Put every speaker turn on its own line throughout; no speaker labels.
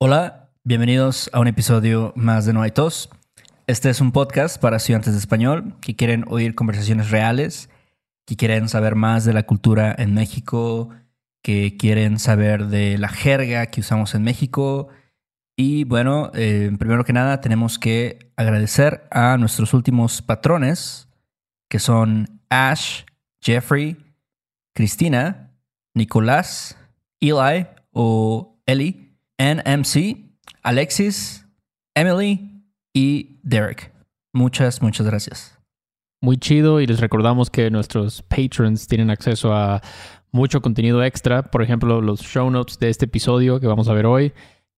Hola, bienvenidos a un episodio más de No hay tos. Este es un podcast para estudiantes de español que quieren oír conversaciones reales, que quieren saber más de la cultura en México, que quieren saber de la jerga que usamos en México. Y bueno, eh, primero que nada tenemos que agradecer a nuestros últimos patrones, que son Ash, Jeffrey, Cristina, Nicolás, Eli o Eli, NMC, Alexis, Emily y Derek. Muchas, muchas gracias.
Muy chido y les recordamos que nuestros patrons tienen acceso a mucho contenido extra, por ejemplo, los show notes de este episodio que vamos a ver hoy,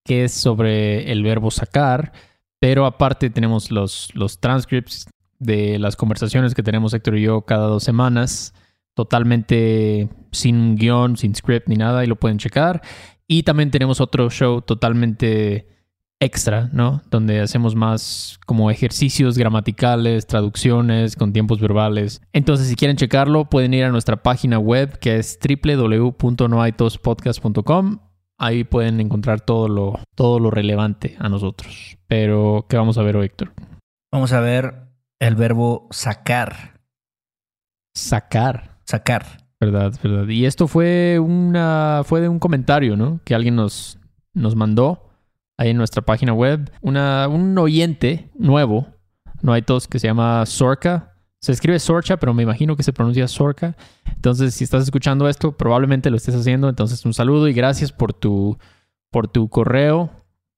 que es sobre el verbo sacar, pero aparte tenemos los, los transcripts de las conversaciones que tenemos Héctor y yo cada dos semanas, totalmente sin guion, sin script ni nada, y lo pueden checar. Y también tenemos otro show totalmente extra, ¿no? Donde hacemos más como ejercicios gramaticales, traducciones con tiempos verbales. Entonces, si quieren checarlo, pueden ir a nuestra página web que es www.noaitospodcast.com. Ahí pueden encontrar todo lo, todo lo relevante a nosotros. Pero, ¿qué vamos a ver hoy, Héctor?
Vamos a ver el verbo sacar.
Sacar.
Sacar.
Verdad, verdad. Y esto fue una fue de un comentario, ¿no? Que alguien nos, nos mandó ahí en nuestra página web. Una, un oyente nuevo, no hay todos, que se llama Sorca. Se escribe Sorcha, pero me imagino que se pronuncia Sorca. Entonces, si estás escuchando esto, probablemente lo estés haciendo. Entonces, un saludo y gracias por tu, por tu correo.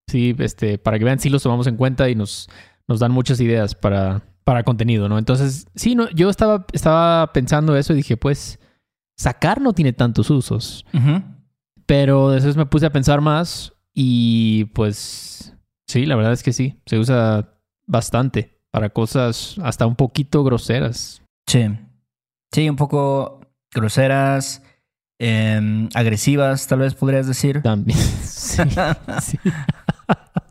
Sí, este, para que vean si los tomamos en cuenta y nos, nos dan muchas ideas para, para contenido, ¿no? Entonces, sí, no, yo estaba, estaba pensando eso y dije, pues, sacar no tiene tantos usos. Pero después me puse a pensar más y pues sí, la verdad es que sí, se usa bastante para cosas hasta un poquito groseras.
Sí. Sí, un poco groseras, em, agresivas, tal vez podrías decir.
También. Sí, sí.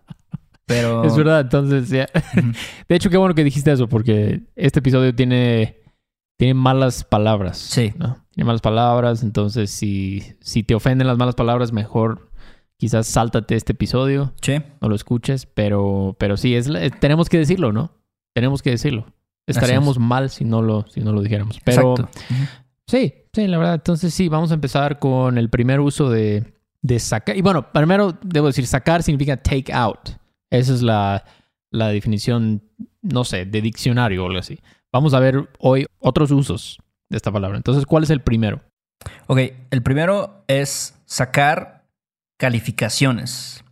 Pero.
Es verdad, entonces ya. De hecho, qué bueno que dijiste eso, porque este episodio tiene, tiene malas palabras.
Sí.
¿no? Tiene malas palabras, entonces si, si te ofenden las malas palabras, mejor quizás sáltate este episodio,
Sí.
no lo escuches, pero, pero sí, es, eh, tenemos que decirlo, ¿no? Tenemos que decirlo. Estaríamos mal si no lo, si no lo dijéramos. Pero
Exacto.
Sí, sí, la verdad. Entonces sí, vamos a empezar con el primer uso de, de sacar. Y bueno, primero debo decir, sacar significa take out. Esa es la, la definición, no sé, de diccionario o algo así. Vamos a ver hoy otros usos de esta palabra. Entonces, ¿cuál es el primero?
Ok, el primero es sacar calificaciones.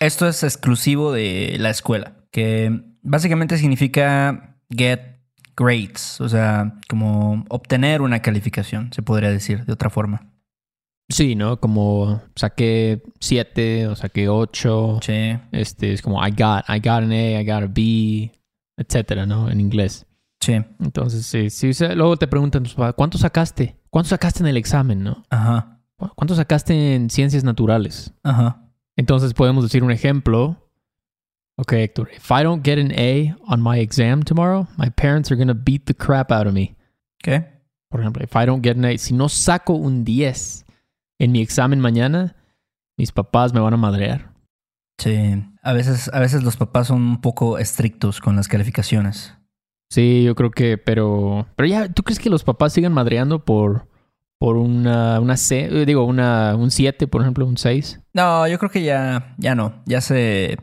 Esto es exclusivo de la escuela, que básicamente significa get grades, o sea, como obtener una calificación, se podría decir de otra forma.
Sí, ¿no? Como saqué 7 o saqué 8.
Sí,
Este es como I got, I got an A, I got a B, etcétera, ¿no? En inglés.
sí,
Entonces, sí, sí, luego te preguntan, ¿cuánto sacaste? ¿Cuánto sacaste en el examen, no?
ajá,
¿Cu- ¿Cuánto sacaste en ciencias naturales?
ajá.
Entonces podemos decir un ejemplo. Ok, Héctor, if I don't get an A on my exam tomorrow, my parents are going to beat the crap out of me.
¿Qué?
Por ejemplo, if I don't get an A, si no saco un 10 en mi examen mañana, mis papás me van a madrear.
Sí, a veces, a veces los papás son un poco estrictos con las calificaciones.
Sí, yo creo que, pero, pero ya, ¿tú crees que los papás sigan madreando por, por una, una C, eh, digo, una, un 7, por ejemplo, un 6?
No, yo creo que ya, ya no, ya se,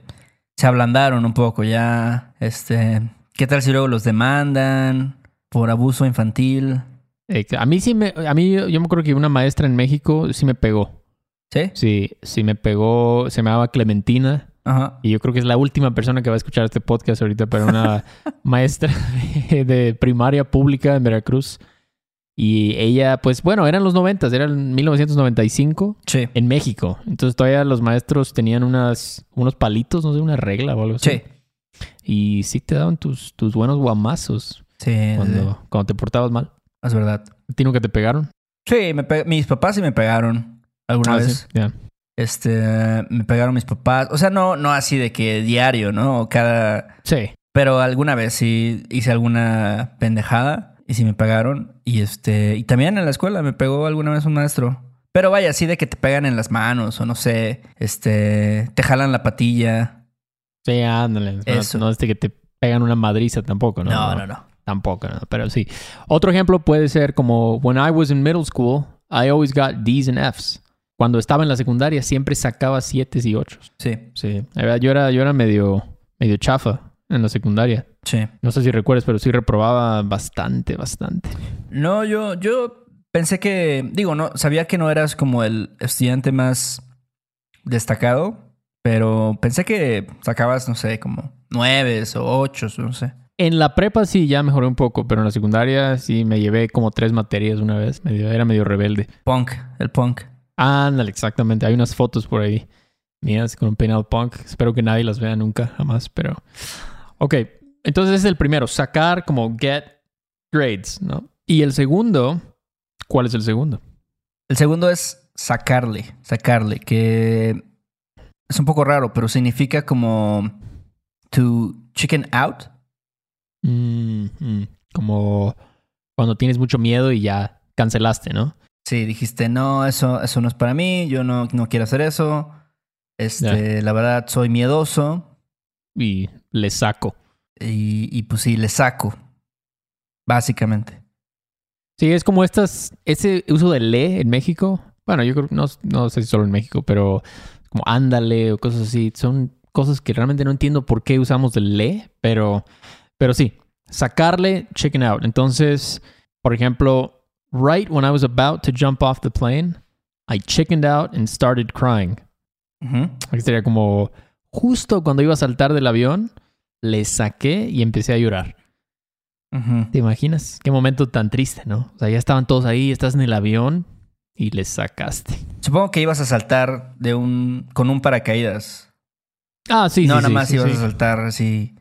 se ablandaron un poco, ya, este, ¿qué tal si luego los demandan por abuso infantil?
A mí sí me, a mí yo, me acuerdo que una maestra en México sí me pegó.
¿Sí?
Sí, sí me pegó, se llamaba Clementina.
Ajá.
Y yo creo que es la última persona que va a escuchar este podcast ahorita, pero una maestra de primaria pública en Veracruz. Y ella, pues bueno, eran los 90, era en 1995
Sí.
en México. Entonces todavía los maestros tenían unas, unos palitos, no sé, una regla o algo así.
Sí.
Y sí te daban tus, tus buenos guamazos
Sí,
cuando, cuando te portabas mal.
Es verdad.
¿A ti nunca te pegaron?
Sí, me pe- mis papás sí me pegaron alguna
Ah,
vez.
sí.
Este, me pegaron mis papás. O sea, no, no así de que diario, ¿no? O cada.
Sí.
Pero alguna vez sí hice alguna pendejada y sí me pegaron. Y este, y también en la escuela me pegó alguna vez un maestro. Pero vaya, así de que te pegan en las manos o no sé, este, te jalan la patilla.
Sí, ándale. No-
Eso.
No, es de que te pegan una madriza tampoco, ¿no?
No, no, no.
Tampoco, no, pero sí. Otro ejemplo puede ser como when I was in middle school, I always got D's and F's. Cuando estaba en la secundaria siempre sacaba 7 y 8.
Sí,
Sí, yo era, yo era medio, medio chafa en la secundaria.
sí.
No sé si recuerdas, pero sí reprobaba bastante, bastante.
No, yo, yo pensé que, digo, no, sabía que no eras como el estudiante más destacado, pero pensé que sacabas, no sé, como nueves o ocho, no sé.
En la prepa sí ya mejoré un poco, pero en la secundaria sí me llevé como tres materias una vez. Era medio rebelde.
Punk, el punk.
Ándale, exactamente. Hay unas fotos por ahí mías con un peinado punk. Espero que nadie las vea nunca, jamás, pero... Ok, entonces es el primero. Sacar como get grades, ¿no? Y el segundo... ¿Cuál es el segundo?
El segundo es sacarle, sacarle, que es un poco raro, pero significa como to chicken out.
Mm, mm, como cuando tienes mucho miedo y ya cancelaste, ¿no?
Sí, dijiste, no, eso, eso no es para mí, yo no, no quiero hacer eso. Este, la verdad, soy miedoso
Y le saco.
y, y pues sí, le saco. Básicamente.
Sí, es como estas, ese uso de le en México. Bueno, yo creo, no, no sé si solo en México, pero como ándale o cosas así. Son cosas que realmente no entiendo por qué usamos el le, pero, pero sí, sacarle chicken out. Entonces, por ejemplo, right when I was about to jump off the plane, I chickened out and started crying. Aquí sería como justo cuando iba a saltar del avión, le saqué y empecé a llorar. ¿Te imaginas? Qué momento tan triste, ¿no? O sea, ya estaban todos ahí, estás en el avión y les sacaste.
Supongo que ibas a saltar de un, con un paracaídas.
Ah, sí,
no,
sí,
nada
sí,
más
sí,
ibas
sí.
a saltar así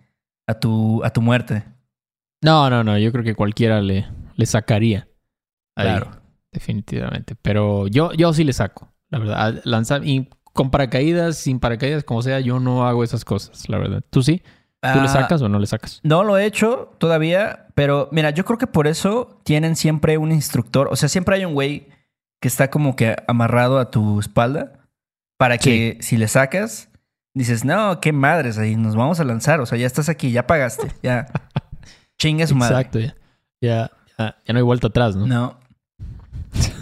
a tu, a tu muerte.
No, no, no, yo creo que cualquiera le, le sacaría. Ahí,
Claro.
Definitivamente. Pero yo, yo sí le saco, la verdad. Lanzar, y con paracaídas, sin paracaídas, como sea, yo no hago esas cosas, la verdad. ¿Tú sí? ¿Tú le
Ah,
sacas o no le sacas?
No lo he hecho todavía, pero mira, yo creo que por eso tienen siempre un instructor. O sea, siempre hay un güey que está como que amarrado a tu espalda para que si le sacas, dices, no, qué madres, ahí nos vamos a lanzar. O sea, ya estás aquí, ya pagaste, ya. Chingue su madre.
Exacto, ya. Ya, ya, ya no hay vuelta atrás, ¿no?
No.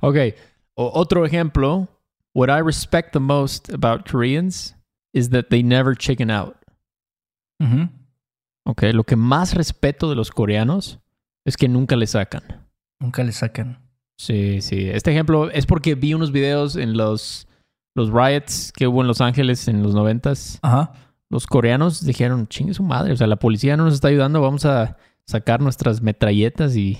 Ok. O- otro ejemplo. What I respect the most about Koreans is that they never chicken out.
Ujú.
Ok. Lo que más respeto de los coreanos es que nunca le sacan.
Nunca le sacan.
Sí, sí. Este ejemplo es porque vi unos videos en los, los riots que hubo en Los Ángeles en los noventas. Los coreanos dijeron, chingue su madre. O sea, la policía no nos está ayudando. Vamos a sacar nuestras metralletas y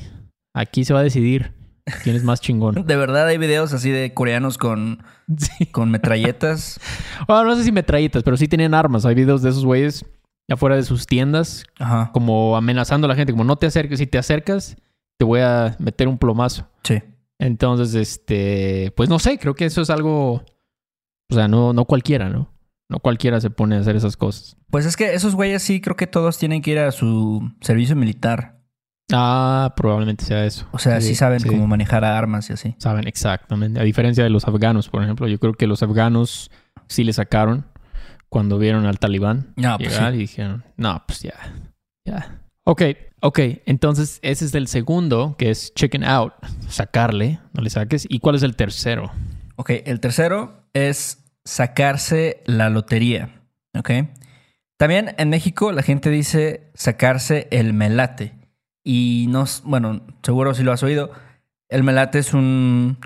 aquí se va a decidir quién es más chingón.
De verdad hay videos así de coreanos con,
Sí.
con metralletas.
Bueno, no sé si metralletas, pero sí tenían armas. Hay videos de esos güeyes afuera de sus tiendas,
Ajá.
como amenazando a la gente, como no te acerques, si te acercas, te voy a meter un plomazo.
Sí.
Entonces, este, pues no sé, creo que eso es algo, o sea, no, no cualquiera, ¿no? No cualquiera se pone a hacer esas cosas.
Pues es que esos güeyes sí creo que todos tienen que ir a su servicio militar.
Ah, probablemente sea eso.
O sea, sí, saben cómo manejar armas y así.
Saben exactamente. A diferencia de los afganos, por ejemplo, yo creo que los afganos sí le sacaron cuando vieron al talibán.
No, pues
llegar
sí.
y dijeron, no, pues ya, ya. Ok, ok, entonces ese es el segundo, que es chicken out, sacarle, no le saques. ¿Y cuál es el tercero?
Ok, el tercero es sacarse la lotería. Ok. También en México la gente dice sacarse el melate. Y no, bueno, seguro si lo has oído. El melate es un,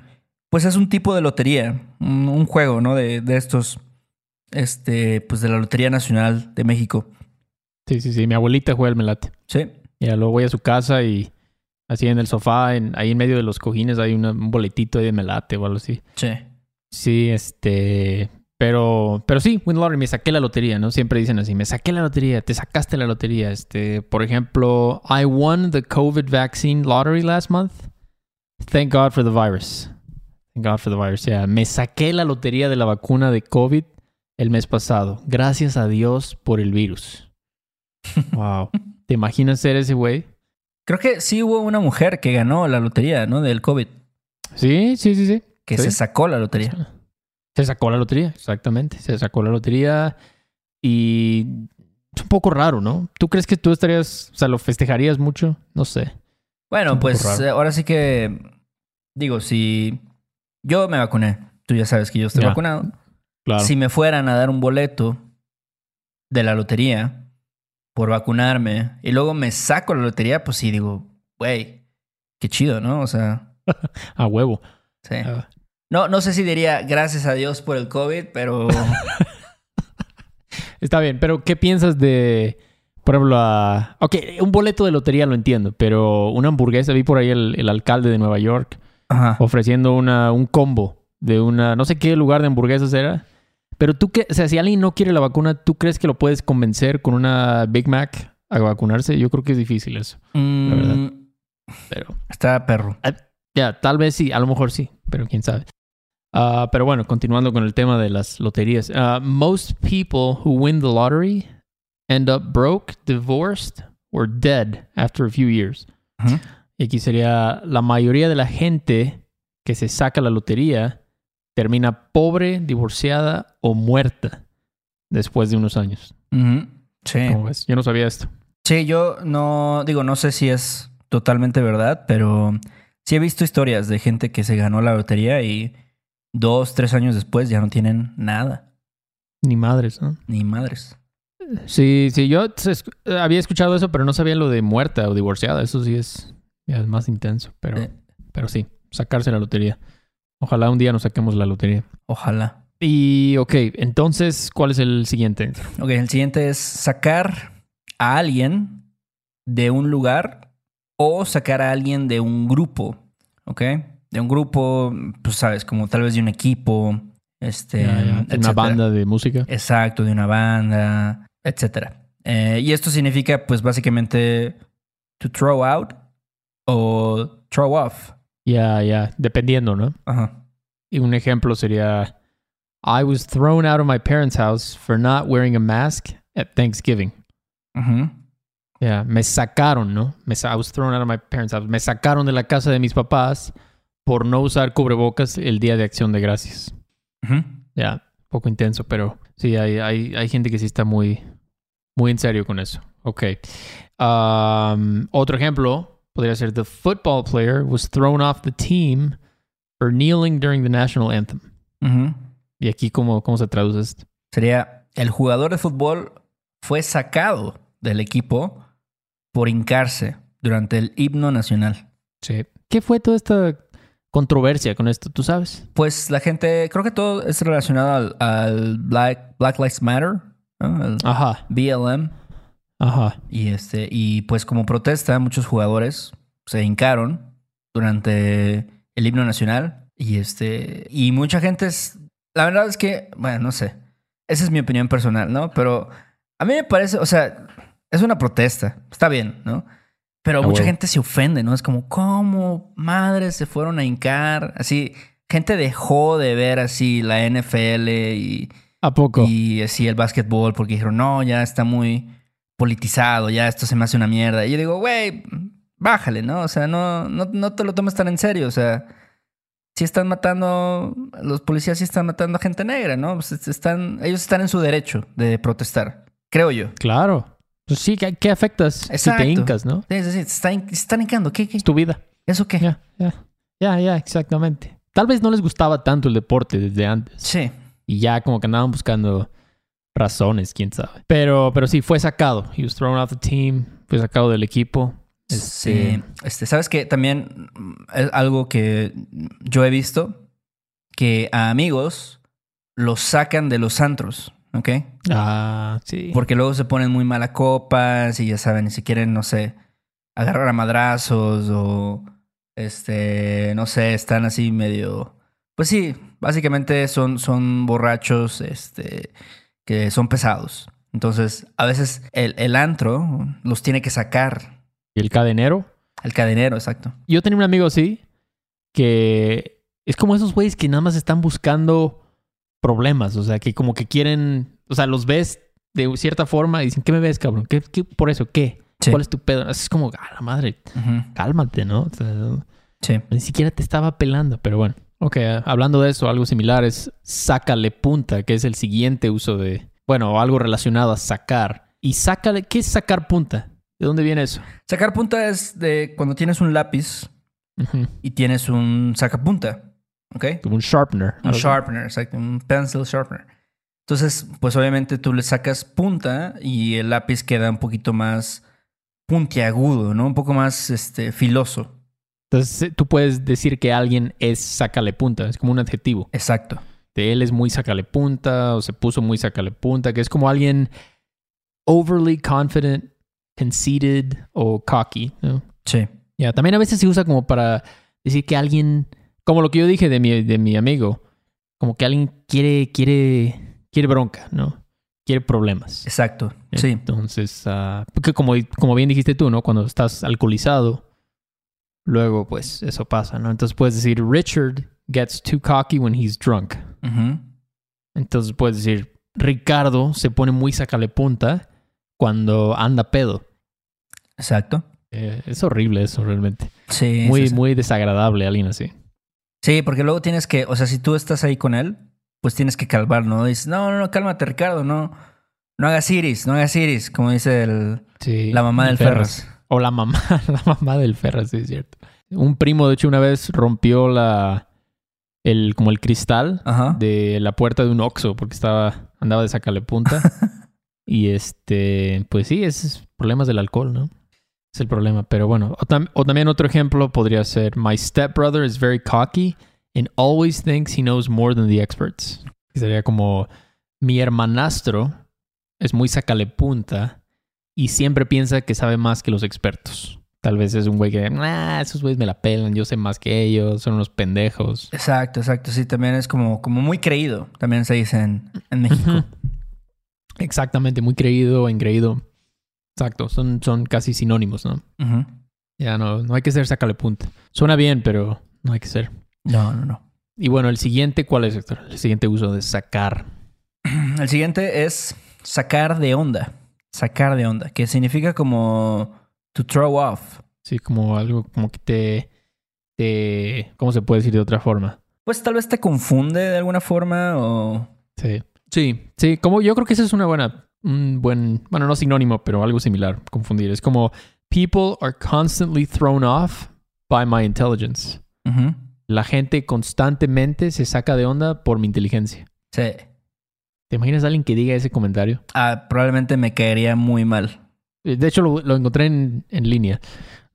pues es un tipo de lotería, un, un juego, ¿no? De, de estos, este, pues de la Lotería Nacional de México.
Sí, sí, sí, mi abuelita juega el melate.
Sí.
Ya luego voy a su casa y así en el sofá, en, ahí en medio de los cojines hay una- un boletito ahí de melate o algo así.
Sí.
Sí, este. Pero, pero sí, win lottery, me saqué la lotería, ¿no? Siempre dicen así, me saqué la lotería, te sacaste la lotería. Este, por ejemplo, I won the COVID vaccine lottery last month. Thank God for the virus. Thank God for the virus. Yeah, me saqué la lotería de la vacuna de COVID el mes pasado. Gracias a Dios por el virus. Wow. ¿Te imaginas ser ese güey?
Creo que sí hubo una mujer que ganó la lotería, ¿no? Del COVID.
Sí, sí, sí, sí.
que
Sí.
se sacó la lotería.
Se sacó la lotería, exactamente. Se sacó la lotería y es un poco raro, ¿no? ¿Tú crees que tú estarías, o sea, lo festejarías mucho? No sé.
Bueno, pues ahora sí que digo, si yo me vacuné, tú ya sabes que yo estoy
Ya.
vacunado.
Claro.
Si me fueran a dar un boleto de la lotería por vacunarme y luego me saco la lotería, pues sí digo, güey, qué chido, ¿no? O sea,
A huevo.
sí.
Ah,
No, no sé si diría gracias a Dios por el COVID, pero
está bien, pero ¿qué piensas de, por ejemplo, a... Ok, un boleto de lotería lo entiendo, pero una hamburguesa, vi por ahí el, el alcalde de Nueva York
Ajá.
ofreciendo una, un combo de una, no sé qué lugar de hamburguesas era. Pero tú, qué, o sea, si alguien no quiere la vacuna, ¿tú crees que lo puedes convencer con una Big Mac a vacunarse? Yo creo que es difícil eso.
Mm,
verdad. Pero
está perro.
ya, tal vez sí, a lo mejor sí, pero quién sabe. Ah, pero bueno, continuando con el tema de las loterías. Ah, most people who win the lottery end up broke, divorced, or dead after a few years. Y aquí sería la mayoría de la gente que se saca la lotería termina pobre, divorciada o muerta después de unos años.
Sí.
¿Cómo ves? Yo no sabía esto.
Sí, yo no, digo, no sé si es totalmente verdad, pero sí he visto historias de gente que se ganó la lotería y dos, tres años después ya no tienen nada,
Ni madres, ¿no?
ni madres.
Sí, sí, yo había escuchado eso, pero no sabía lo de muerta o divorciada. Eso sí es, es más intenso, pero,
Eh.
pero sí, sacarse la lotería. Ojalá un día nos saquemos la lotería.
Ojalá.
Y, ok, entonces, ¿cuál es el siguiente?
Ok, el siguiente es sacar a alguien de un lugar o sacar a alguien de un grupo, ¿ok? De un grupo, pues sabes, como tal vez de un equipo, este,
una banda de música.
Exacto, de una banda, etcétera. Eh, y esto significa, pues, básicamente, to throw out o throw off.
Ya, ya, dependiendo, ¿no?
Ajá.
Y un ejemplo sería, I was thrown out of my parents' house for not wearing a mask at Thanksgiving. Ya, me sacaron, ¿no? Me, sa- I was thrown out of my parents' house. Me sacaron de la casa de mis papás por no usar cubrebocas el día de acción de gracias.
Ujú.
Ya, poco intenso, pero sí, hay, hay, hay gente que sí está muy, muy en serio con eso. Ok. Um, otro ejemplo podría ser: The football player was thrown off the team for kneeling during the national anthem.
Ujú.
¿Y aquí cómo, cómo se traduce esto?
Sería, el jugador de fútbol fue sacado del equipo por hincarse durante el himno nacional.
Sí. ¿Qué fue toda esta controversia con esto? ¿Tú sabes?
Pues la gente, creo que todo es relacionado al, al Black, Black Lives Matter, ¿no? Al
Ajá,
BLM.
Ajá.
Y este, y pues como protesta, muchos jugadores se hincaron durante el himno nacional. Y este, y mucha gente es. La verdad es que, bueno, no sé. Esa es mi opinión personal, ¿no? Pero a mí me parece, o sea, es una protesta. Está bien, ¿no? Pero mucha gente se ofende, ¿no? Es como, ¿cómo madres se fueron a hincar? Así, gente dejó de ver así la NFL y
¿A poco?
y así el básquetbol porque dijeron, no, ya está muy politizado, ya esto se me hace una mierda. Y yo digo, güey, bájale, ¿no? O sea, no, no, no te lo tomes tan en serio. O sea, si están matando, los policías sí están matando a gente negra, ¿no? Pues est- están, ellos están en su derecho de protestar, creo yo.
Claro. Pues sí, ¿qué, qué afectas
Exacto.
si te hincas, no?
Sí, sí, sí, se están, están hincando. ¿Qué, qué?
Es tu vida.
¿Eso qué?
Ya, ya. Ya, ya, exactamente. Tal vez no les gustaba tanto el deporte desde antes.
Sí.
Y ya como que andaban buscando razones, quién sabe. Pero, pero sí, fue sacado. He was thrown off the team. Fue sacado del equipo. Este,
Sí. Este, ¿Sabes que También mm, es algo que yo he visto que a amigos los sacan de los antros, ¿ok?
Ah, sí.
Porque luego se ponen muy mala copas y ya saben, si quieren, no sé, agarrar a madrazos o este, no sé, están así medio. Pues sí, básicamente son, son borrachos, este, que son pesados. Entonces, a veces el, el antro los tiene que sacar.
Y el cadenero.
El cadenero, exacto.
Yo tenía un amigo así que es como esos güeyes que nada más están buscando problemas. O sea, que como que quieren, o sea, los ves de cierta forma y dicen, ¿qué me ves, cabrón? ¿Qué, qué por eso? ¿Qué?
Sí.
¿Cuál es tu pedo? Es como, a la madre, cálmate, ¿no? O sea,
Sí.
Ni siquiera te estaba pelando, pero bueno. Ok, hablando de eso, algo similar es sácale punta, que es el siguiente uso de, bueno, algo relacionado a sacar. Y sácale, ¿qué es sacar punta? ¿De dónde viene eso?
Sacar punta es de cuando tienes un lápiz y tienes un sacapunta. ¿Ok?
Como un sharpener.
Un sharpener, exacto. Un pencil sharpener. Entonces, pues obviamente tú le sacas punta y el lápiz queda un poquito más puntiagudo, ¿no? Un poco más este, filoso.
Entonces, tú puedes decir que alguien es sácale punta, es como un adjetivo.
Exacto.
De él es muy sácale punta o se puso muy sácale punta, que es como alguien overly confident, conceited o cocky. ¿no?
Sí.
Ya, también a veces se usa como para decir que alguien, como lo que yo dije de mi, de mi amigo, como que alguien quiere, quiere, quiere bronca, ¿no? Quiere problemas.
Exacto. Sí.
Entonces, porque como, como bien dijiste tú, ¿no? Cuando estás alcoholizado, luego pues eso pasa, ¿no? Entonces puedes decir, Richard gets too cocky when he's drunk. Entonces puedes decir, Ricardo se pone muy sacale punta cuando anda pedo.
Exacto.
Eh, es horrible eso realmente.
Sí.
muy, muy desagradable alguien así.
Sí, porque luego tienes que, o sea, si tú estás ahí con él, pues tienes que calmar, ¿no? Dices, no, no, no, cálmate, Ricardo, no, no hagas iris, no hagas iris, como dice el,
Sí.
la mamá del Ferras.
O la mamá, la mamá del Ferras, sí, es cierto. Un primo, de hecho, una vez rompió la, el, como el cristal
Ajá.
de la puerta de un Oxxo porque estaba, andaba de sacarle punta. y este, pues sí, es problemas del alcohol, ¿no? Es el problema. Pero bueno, o, tam- o también otro ejemplo podría ser, my stepbrother is very cocky and always thinks he knows more than the experts. Que sería como, mi hermanastro es muy sacale punta y siempre piensa que sabe más que los expertos. Tal vez es un güey que, ah, esos güeyes me la pelan, yo sé más que ellos, son unos pendejos.
Exacto, exacto. Sí, también es como, como muy creído. También se dice en, en México.
Exactamente, muy creído, engreído. Exacto, son, son casi sinónimos, ¿no? Ya no, no hay que ser sácale punta. Suena bien, pero no hay que ser.
No, no, no.
Y bueno, el siguiente, ¿cuál es, Héctor? El siguiente uso de sacar.
El siguiente es sacar de onda. Sacar de onda, que significa como to throw off.
Sí, como algo como que te, te... ¿Cómo se puede decir de otra forma?
Pues tal vez te confunde de alguna forma o...
Sí. Sí, sí, como yo creo que esa es una buena, un buen, bueno, no sinónimo, pero algo similar, confundir. Es como, people are constantly thrown off by my intelligence. La gente constantemente se saca de onda por mi inteligencia.
Sí.
¿Te imaginas a alguien que diga ese comentario?
Ah, probablemente me caería muy mal.
De hecho, lo, lo encontré en, en línea.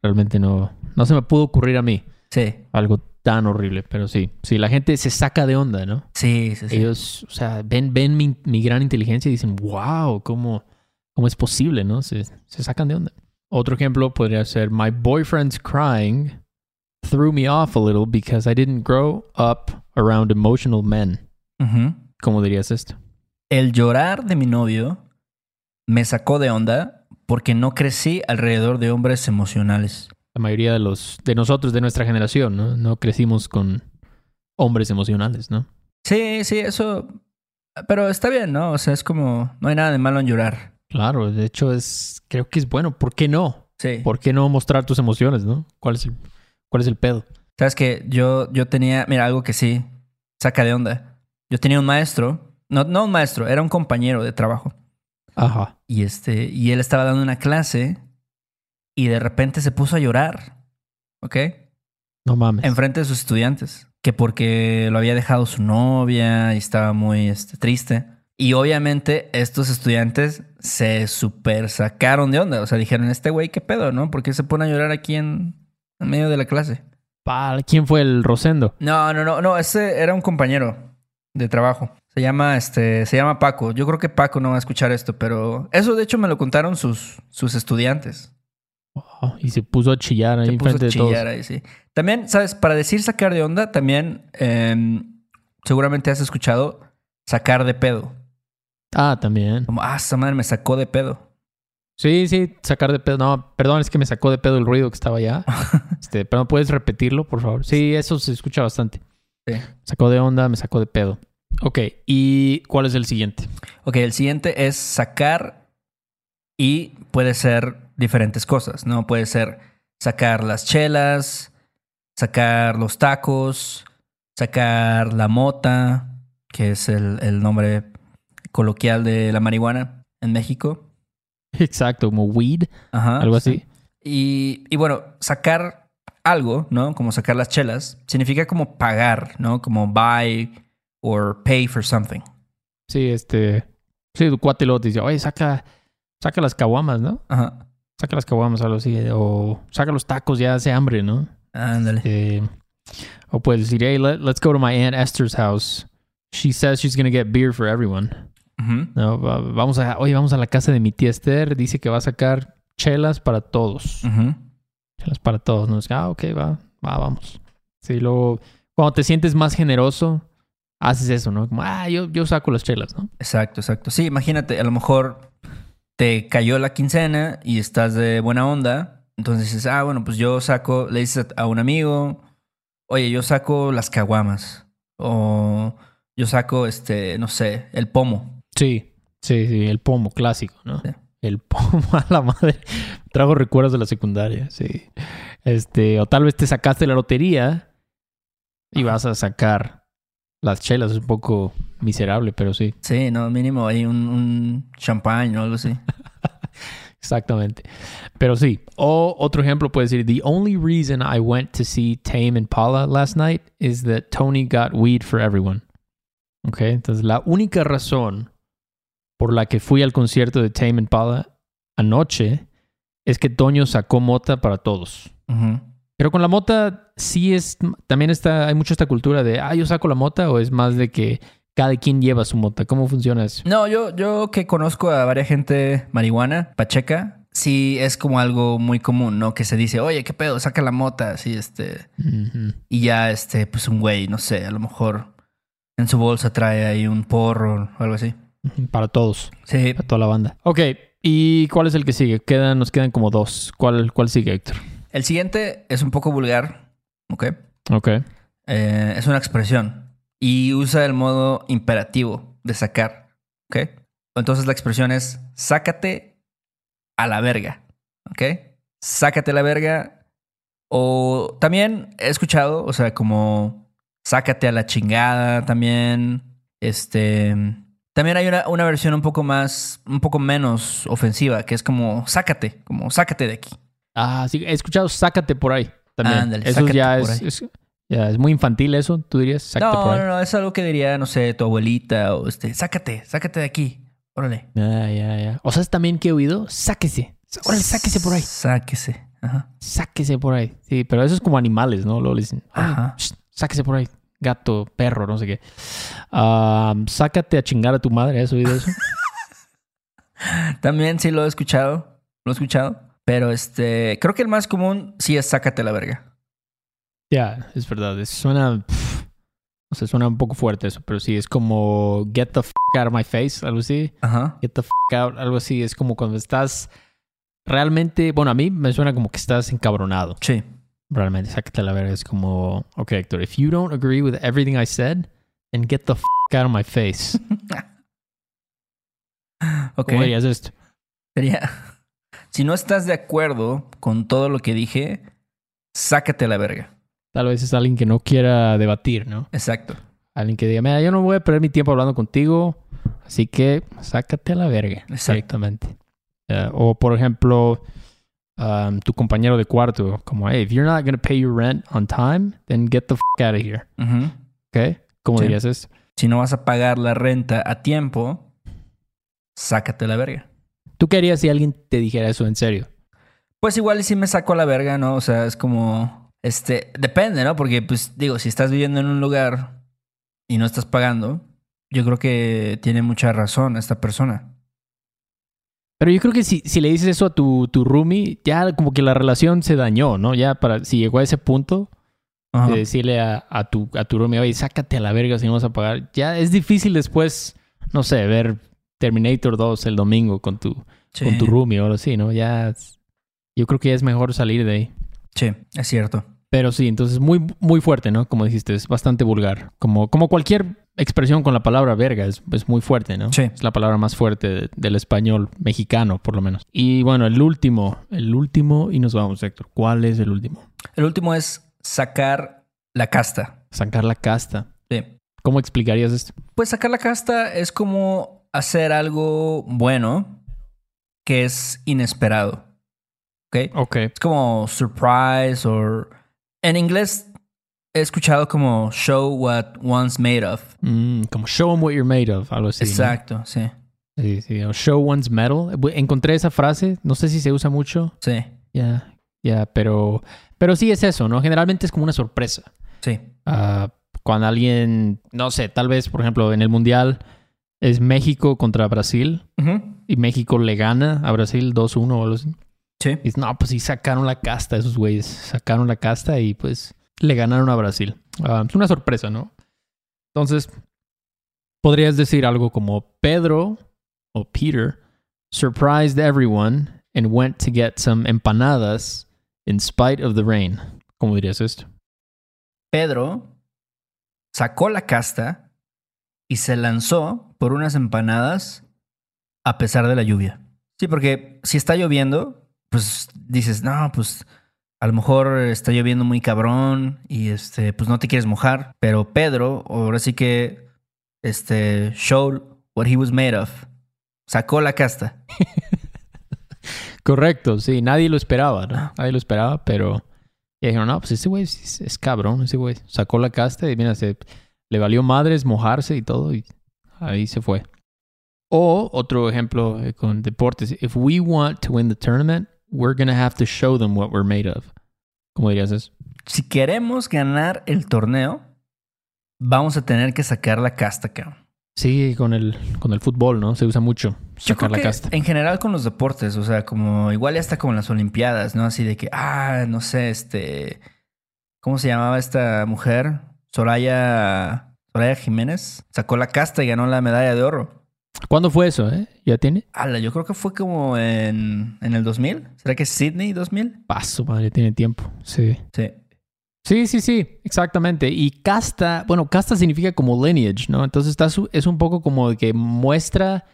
Realmente no, no se me pudo ocurrir a mí
Sí.
algo tan horrible, pero sí. Sí, la gente se saca de onda, ¿no?
Sí, sí, sí.
Ellos, o sea, ven, ven mi, mi gran inteligencia y dicen, wow, ¿cómo, cómo es posible, no? Se, se sacan de onda. Otro ejemplo podría ser, my boyfriend's crying threw me off a little because I didn't grow up around emotional men. ¿Cómo dirías esto?
El llorar de mi novio me sacó de onda porque no crecí alrededor de hombres emocionales.
La mayoría de los, de nosotros, de nuestra generación, ¿no? No crecimos con hombres emocionales, ¿no?
Sí, sí, eso... Pero está bien, ¿no? O sea, es como... No hay nada de malo en llorar.
Claro, de hecho es, creo que es bueno. ¿Por qué no?
Sí.
¿Por qué no mostrar tus emociones, no? ¿Cuál es el, cuál es el pedo?
Sabes que yo, yo tenía... Mira, algo que sí saca de onda. Yo tenía un maestro... No, no un maestro, era un compañero de trabajo.
Ajá.
Y este... Y él estaba dando una clase y de repente se puso a llorar. ¿Ok?
No mames.
enfrente de sus estudiantes, que porque lo había dejado su novia y estaba muy este, triste. Y obviamente estos estudiantes se super sacaron de onda, o sea, dijeron, este güey, ¿qué pedo, no? ¿Por qué se pone a llorar aquí en, en medio de la clase?
¿Quién fue el Rosendo?
No, no, no, no, ese era un compañero de trabajo. Se llama, este, se llama Paco. Yo creo que Paco no va a escuchar esto, pero eso de hecho me lo contaron sus, sus estudiantes.
Oh, y se puso a chillar ahí
Se puso a
de todos.
chillar ahí, sí. También, ¿sabes? Para decir sacar de onda, también em, seguramente has escuchado sacar de pedo.
Ah, también.
Como, ah, esa madre me sacó de pedo.
Sí, sí, sacar de pedo. No, perdón, es que me sacó de pedo el ruido que estaba allá. este, pero ¿puedes repetirlo, por favor? Sí, eso se escucha bastante.
Sí.
Sacó de onda, me sacó de pedo. Ok, ¿y cuál es el siguiente?
Ok, el siguiente es sacar y puede ser diferentes cosas, ¿no? Puede ser sacar las chelas, sacar los tacos, sacar la mota, que es el, el nombre coloquial de la marihuana en México.
Exacto, como weed,
Ajá.
algo así.
Y, y bueno, sacar algo, ¿no? Como sacar las chelas, significa como pagar, ¿no? Como buy or pay for something.
Sí, este. Sí, tu cuate te dice, oye, saca, saca las caguamas, ¿no?
Ajá.
Saca las caguamas, algo así. O saca los tacos, ya hace hambre, ¿no?
Ándale.
Eh, o puedes decir, hey, let, let's go to my Aunt Esther's house. She says she's gonna get beer for everyone.
Ujú.
No, va- vamos a, oye, vamos a la casa de mi tía Esther. Dice que va a sacar chelas para todos.
Ujú.
Chelas para todos. ¿no? Ah, ok, va, va, vamos. Sí, luego, cuando te sientes más generoso, haces eso, ¿no? Como, ah, yo, yo saco las chelas, ¿no?
Exacto, exacto. Sí, imagínate, a lo mejor te cayó la quincena y estás de buena onda. Entonces dices, ah, bueno, pues yo saco, le dices a un amigo, oye, yo saco las caguamas. O yo saco, este, no sé, el pomo.
Sí, sí, sí, el pomo clásico, ¿no?
Sí.
El pomo a la madre. Trago recuerdos de la secundaria, sí. Este, o tal vez te sacaste la lotería y vas a sacar las chelas. Es un poco miserable, pero sí,
Sí, no, mínimo hay un, un champán o algo así.
exactamente. Pero sí. O otro ejemplo puede decir, the only reason I went to see Tame Impala last night is that Tony got weed for everyone. Ok, entonces la única razón por la que fui al concierto de Tame Impala anoche es que Toño sacó mota para todos.
Ujú.
Pero con la mota sí es, también está, hay mucho esta cultura de, ah, yo saco la mota o es más de que cada quien lleva su mota. ¿Cómo funciona eso?
No, yo, yo que conozco a varias gente marihuana, pacheca, sí es como algo muy común, ¿no? Que se dice, oye, ¿qué pedo? Saca la mota, así, este... Y ya, este, pues un güey, no sé, a lo mejor en su bolsa trae ahí un porro o algo así.
Para todos,
Sí,
para toda la banda. Ok, ¿y cuál es el que sigue? Quedan, nos quedan como dos. ¿Cuál, cuál sigue, Héctor?
El siguiente es un poco vulgar, ¿ok?
Ok.
Eh, es una expresión y usa el modo imperativo de sacar, ¿ok? Entonces la expresión es sácate a la verga, ¿ok? Sácate a la verga. O también he escuchado, o sea, como sácate a la chingada también. Este. También hay una, una versión un poco más, un poco menos ofensiva, que es como sácate, como sácate de aquí.
Ah, sí, he escuchado sácate por ahí también.
Ándale,
eso ya
por
es,
ahí.
es- ya es muy infantil eso, tú dirías, sácate
no,
por ahí.
no, no, es algo que diría, no sé, tu abuelita o este, sácate, sácate de aquí. Órale.
Ya, ya, ya. O sea, también que he oído, sáquese. Órale, sáquese por ahí.
Sáquese. Ajá.
Sáquese por ahí. Sí, pero eso es como animales, ¿no? Luego le dicen, "Órale,
Ajá.
shh, sáquese por ahí. Gato, perro, no sé qué. Sácate a chingar a tu madre, ¿has oído eso?
También sí lo he escuchado. Lo he escuchado. Pero este, creo que el más común sí es sácate la verga.
Ya, es verdad. es- suena. pff, o sea, suena un poco fuerte eso, pero sí, es como get the fuck out of my face, algo así.
Ajá.
Get the fuck out, algo así. Es como cuando estás realmente. Bueno, a mí me suena como que estás encabronado.
Sí.
Realmente, sácate la verga. Es como, ok, Héctor, if you don't agree with everything I said, then get the fuck out of my face.
Ok.
¿Cómo dirías esto?
Sería. Si no estás de acuerdo con todo lo que dije, sácate la verga.
Tal vez es alguien que no quiera debatir, ¿no?
Exacto.
Alguien que diga, mira, yo no voy a perder mi tiempo hablando contigo, así que sácate a la verga
Exacto.
directamente. Eh, o, por ejemplo, um, tu compañero de cuarto, como, hey, if you're not going to pay your rent on time, then get the fuck out of here. ¿Ok? ¿Cómo
Sí.
dirías esto?
Si no vas a pagar la renta a tiempo, sácate la verga.
¿Tú qué harías si alguien te dijera eso en serio?
Pues igual y si me saco a la verga, ¿no? O sea, es como. Este. Depende, ¿no? Porque, pues, digo, si estás viviendo en un lugar y no estás pagando, yo creo que tiene mucha razón esta persona.
Pero yo creo que si, si le dices eso a tu, tu roomie, ya como que la relación se dañó, ¿no? Ya para si llegó a ese punto
Ajá.
de decirle a, a tu, a tu roomie, oye, sácate a la verga si no vas a pagar. Ya es difícil después, no sé, ver Terminator 2 el domingo con tu,
Sí.
con tu roomie o algo así, ¿no? Ya es- yo creo que ya es mejor salir de ahí.
Sí, es cierto.
Pero sí, entonces muy, muy fuerte, ¿no? Como dijiste, es bastante vulgar. Como, como cualquier expresión con la palabra verga, es, es muy fuerte, ¿no?
Sí.
Es la palabra más fuerte de- del español mexicano, por lo menos. Y bueno, el último, el último, y nos vamos, Héctor. ¿Cuál es el último?
El último es sacar la casta.
Sacar la casta.
Sí.
¿Cómo explicarías esto?
Pues sacar la casta es como hacer algo bueno que es inesperado. ¿Ok?
Ok.
Es como surprise o... En inglés he escuchado como show what one's made of.
Mm, como show them what you're made of, algo así. ¿no?
Exacto, sí.
Sí, sí. O show one's metal. Encontré esa frase. No sé si se usa mucho.
Sí,
Ya, ya, pero, pero sí es eso, ¿no? Generalmente es como una sorpresa.
sí.
Ah, cuando alguien, no sé, tal vez, por ejemplo, en el Mundial es México contra Brasil y México le gana a Brasil 2-1 o algo así.
Sí.
Y no, pues sí sacaron la casta esos güeyes. Sacaron la casta y pues le ganaron a Brasil. Ah, es una sorpresa, ¿no? Entonces, podrías decir algo como Pedro o Peter surprised everyone and went to get some empanadas in spite of the rain. ¿Cómo dirías esto?
Pedro sacó la casta y se lanzó por unas empanadas a pesar de la lluvia. Sí, porque si está lloviendo, pues dices, no, pues a lo mejor está lloviendo muy cabrón y este, pues no te quieres mojar. Pero Pedro, ahora sí que, este, showed what he was made of. Sacó la casta.
Correcto, sí, nadie lo esperaba, ¿no? Nadie lo esperaba, pero y dijeron, no, pues ese güey es, es cabrón, ese güey sacó la casta y mira, se, le valió madres mojarse y todo y ahí se fue. O otro ejemplo eh, con deportes, if we want to win the tournament, we're gonna have to show them what we're made of. ¿Cómo dirías eso?
Si queremos ganar el torneo, vamos a tener que sacar la casta, cabrón.
Sí, con el, con el fútbol, ¿no? Se usa mucho
Yo
sacar
creo
la
que
casta.
En general con los deportes, o sea, como igual ya está como en las Olimpiadas, ¿no? Así de que, ah, no sé, este, ¿cómo se llamaba esta mujer? Soraya, Soraya Jiménez sacó la casta y ganó la medalla de oro.
¿Cuándo fue eso, eh? ¿Ya tiene?
Ala, yo creo que fue como en, en el 2000. ¿Será que es Sydney 2000?
Paso, madre, tiene tiempo. Sí.
Sí.
Sí, sí, sí, exactamente. Y casta, bueno, casta significa como lineage, ¿no? Entonces está su- es un poco como que muestra,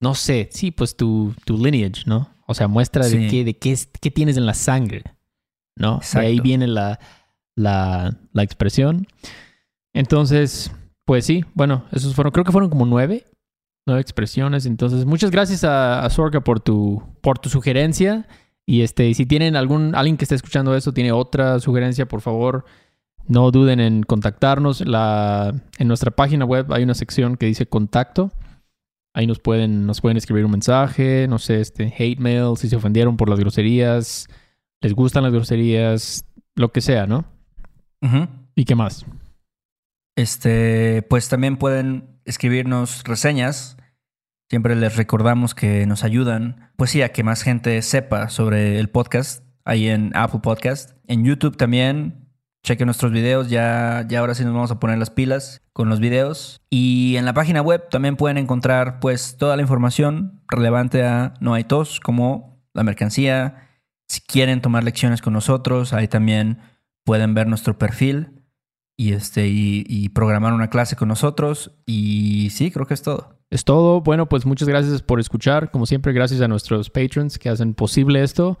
no sé, sí, pues tu, tu lineage, ¿no? O sea, muestra de qué, de qué, qué tienes en la sangre, ¿no? De ahí
Exacto.
viene la, la, la expresión. Entonces, pues sí, bueno, esos fueron, creo que fueron como nueve, nueve expresiones. Entonces, muchas gracias a, a por tu, por tu sugerencia. Y este, si tienen algún, alguien que esté escuchando esto, tiene otra sugerencia, por favor, no duden en contactarnos. La, en nuestra página web hay una sección que dice contacto. Ahí nos pueden, nos pueden escribir un mensaje, no sé, este, hate mail, si se ofendieron por las groserías, les gustan las groserías, lo que sea, ¿no?
Ujú.
¿Y qué más?
Este, pues también pueden escribirnos reseñas. Siempre les recordamos que nos ayudan, pues sí, a que más gente sepa sobre el podcast ahí en Apple Podcast. En YouTube también, chequen nuestros videos, ya, ya ahora sí nos vamos a poner las pilas con los videos. Y en la página web también pueden encontrar pues toda la información relevante a No hay tos, como la mercancía. Si quieren tomar lecciones con nosotros, ahí también pueden ver nuestro perfil y este y, y programar una clase con nosotros y sí creo que es todo
Es todo. Bueno, pues muchas gracias por escuchar. Como siempre, gracias a nuestros patrons que hacen posible esto.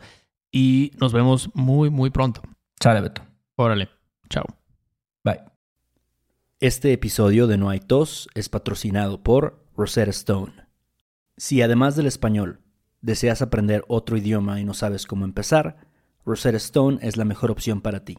Y nos vemos muy, muy pronto.
sale Beto
Órale. Chao.
bye este episodio de No hay tos es patrocinado por Rosetta Stone si además del español deseas aprender otro idioma y no sabes cómo empezar Rosetta Stone es la mejor opción para ti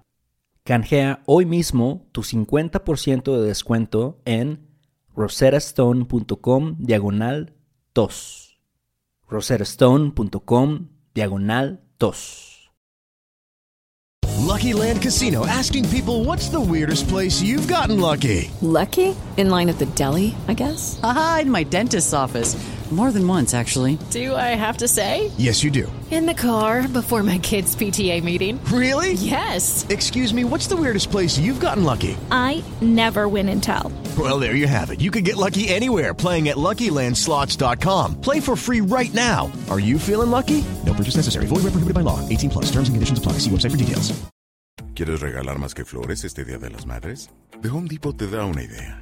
Canjea hoy mismo tu 50% de descuento en roserastone.com diagonal tos. roserastone.com diagonal tos.
Lucky Land Casino asking people what's the weirdest place you've gotten lucky?
Lucky? In line at the deli, I guess?
Aha, in my dentist's office. More than once, actually.
Do I have to say?
Yes, you do.
In the car before my kids' PTA meeting.
Really?
Yes.
Excuse me, what's the weirdest place you've gotten lucky?
I never win and tell.
Well, there you have it. You can get lucky anywhere playing at LuckyLandSlots.com. Play for free right now. Are you feeling lucky? No purchase necessary. Void where prohibited by law. 18 plus. Terms and conditions apply. See website for details.
¿Quieres regalar más que flores este Día de las Madres? The Home Depot te da una idea.